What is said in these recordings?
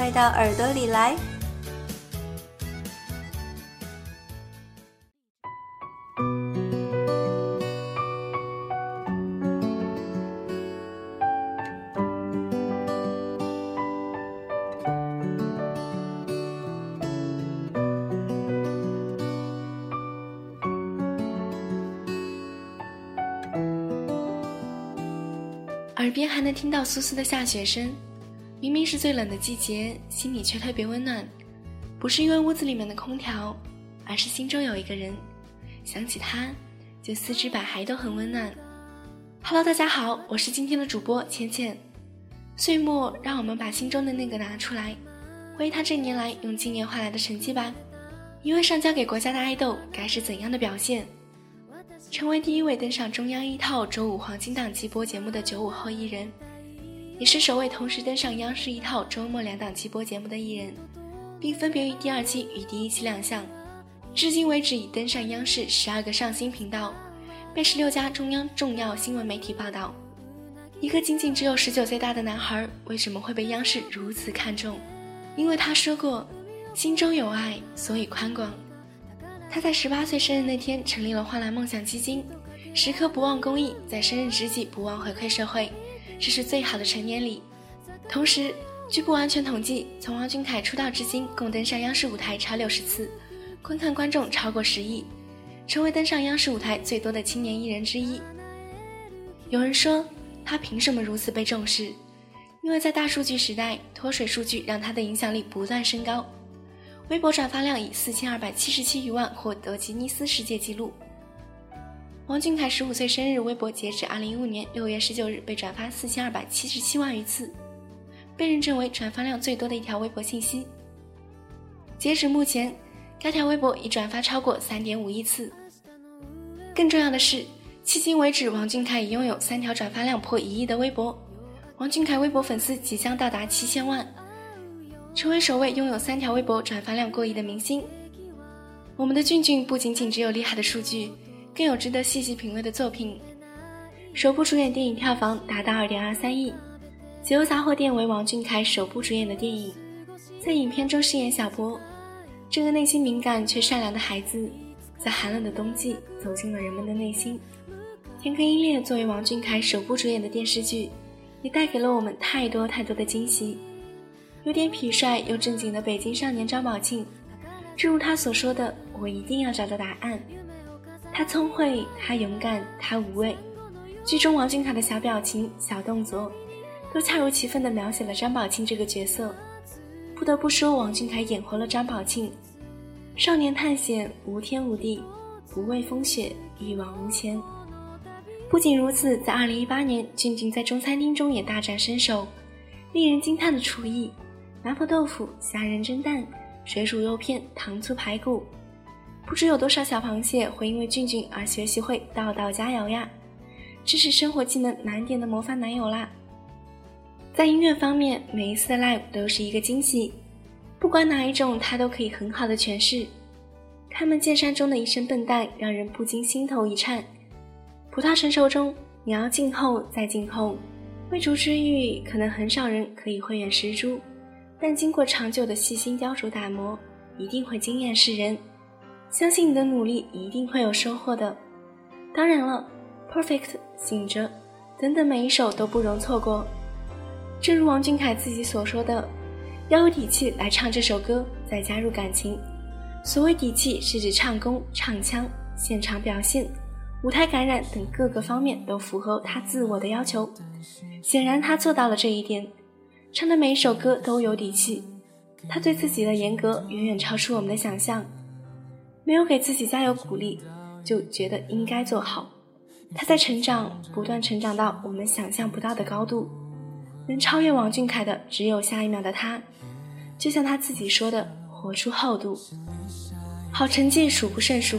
快到耳朵里来！耳边还能听到簌簌的下雪声，明明是最冷的季节，心里却特别温暖。不是因为屋子里面的空调，而是心中有一个人，想起他，就四肢百骸都很温暖。Hello，大家好，我是今天的主播浅浅。岁末，让我们把心中的那个拿出来，回忆他这年来用经验换来的成绩吧。一位上交给国家的爱豆，该是怎样的表现？成为第一位登上中央一套周五黄金档季播节目的九五后艺人，也是首位同时登上央视一套周末两档季播节目的艺人，并分别于第二期与第一期亮相。至今为止已登上央视十二个上新频道，被十六家中央重要新闻媒体报道。一个仅仅只有十九岁大的男孩，为什么会被央视如此看重？因为他说过：“心中有爱，所以宽广。”他在十八岁生日那天成立了焕蓝梦想基金，时刻不忘公益，在生日之际不忘回馈社会，这是最好的成年礼。同时，据不完全统计，从王俊凯出道至今，共登上央视舞台超六十次，观看观众超过十亿，成为登上央视舞台最多的青年艺人之一。有人说，他凭什么如此被重视？因为在大数据时代，脱水数据让他的影响力不断升高。微博转发量以四千二百七十七余万获得吉尼斯世界纪录。王俊凯十五岁生日微博截止二零一五年六月十九日被转发四千二百七十七万余次，被认证为转发量最多的一条微博信息。截止目前，该条微博已转发超过三点五亿次。更重要的是，迄今为止，王俊凯已拥有三条转发量破一亿的微博，王俊凯微博粉丝即将到达七千万。成为首位拥有三条微博转发量过亿的明星，我们的俊俊不仅仅只有厉害的数据，更有值得细细品味的作品。首部主演电影票房达到二点二三亿，《解忧杂货店》为王俊凯首部主演的电影，在影片中饰演小波，这个内心敏感却善良的孩子，在寒冷的冬季走进了人们的内心。《天坑鹰猎》作为王俊凯首部主演的电视剧，也带给了我们太多太多的惊喜。有点痞帅又正经的北京少年张宝庆，正如他所说的：“我一定要找到答案。”他聪慧，他勇敢，他无畏。剧中王俊凯的小表情、小动作，都恰如其分地描写了张宝庆这个角色。不得不说，王俊凯演活了张宝庆。少年探险，无天无地，不畏风雪，一往无前。不仅如此，在2018年，俊俊在中餐厅中也大展身手，令人惊叹的厨艺。麻婆豆腐、虾仁蒸蛋、水煮肉片、糖醋排骨，不知有多少小螃蟹会因为俊俊而学习会道道佳肴呀！这是生活技能难点的模范男友啦！在音乐方面，每一次的 live 都是一个惊喜，不管哪一种，他都可以很好的诠释。开门见山中的一声笨蛋，让人不禁心头一颤。葡萄成熟中，你要静候再静候。未竹之玉，可能很少人可以慧眼识珠。但经过长久的细心雕琢打磨，一定会惊艳世人。相信你的努力一定会有收获的。当然了，Perfect、醒着等等每一首都不容错过。正如王俊凯自己所说的：“要有底气来唱这首歌，再加入感情。所谓底气，是指唱功、唱腔、现场表现、舞台感染等各个方面都符合他自我的要求。显然，他做到了这一点。”唱的每一首歌都有底气，他对自己的严格远远超出我们的想象，没有给自己加油鼓励，就觉得应该做好。他在成长，不断成长到我们想象不到的高度，能超越王俊凯的只有下一秒的他。就像他自己说的，活出厚度。好成绩数不胜数，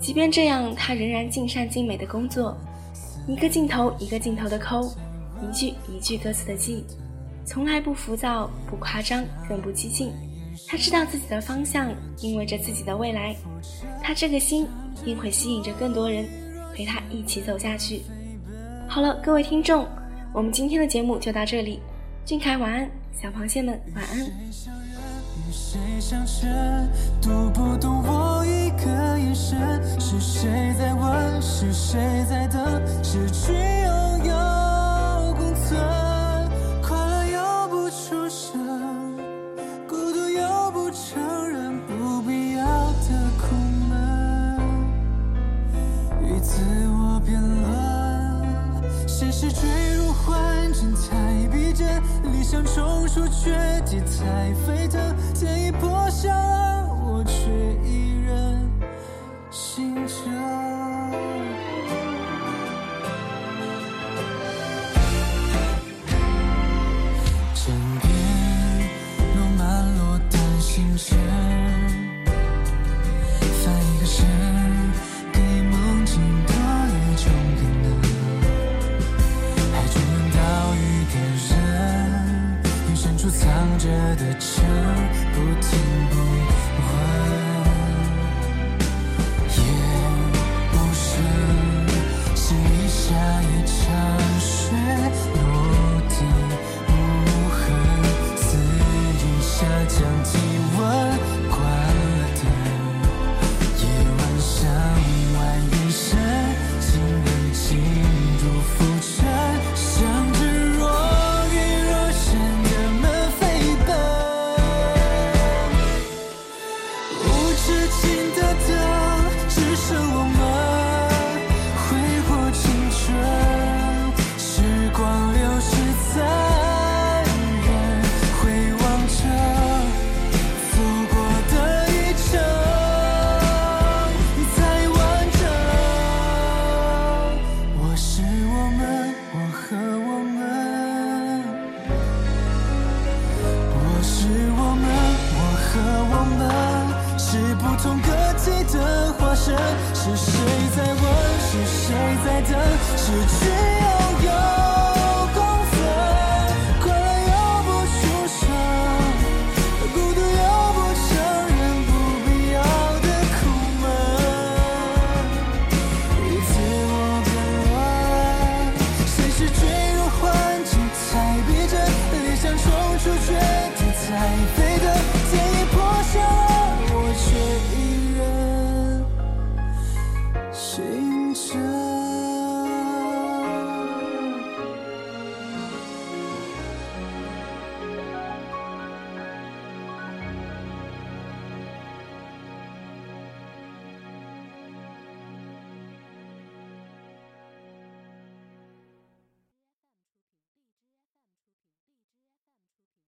即便这样，他仍然尽善尽美的工作，一个镜头一个镜头的抠，一句一句歌词的记，从来不浮躁，不夸张，更不激进。他知道自己的方向，意味着自己的未来。他这个心一定会吸引着更多人，陪他一起走下去。好了，各位听众，我们今天的节目就到这里。俊凯晚安，小螃蟹们晚安。像松鼠绝地才沸腾，天已破晓而，我却依然醒着。的唱不停不是谁在问？是谁在等？失去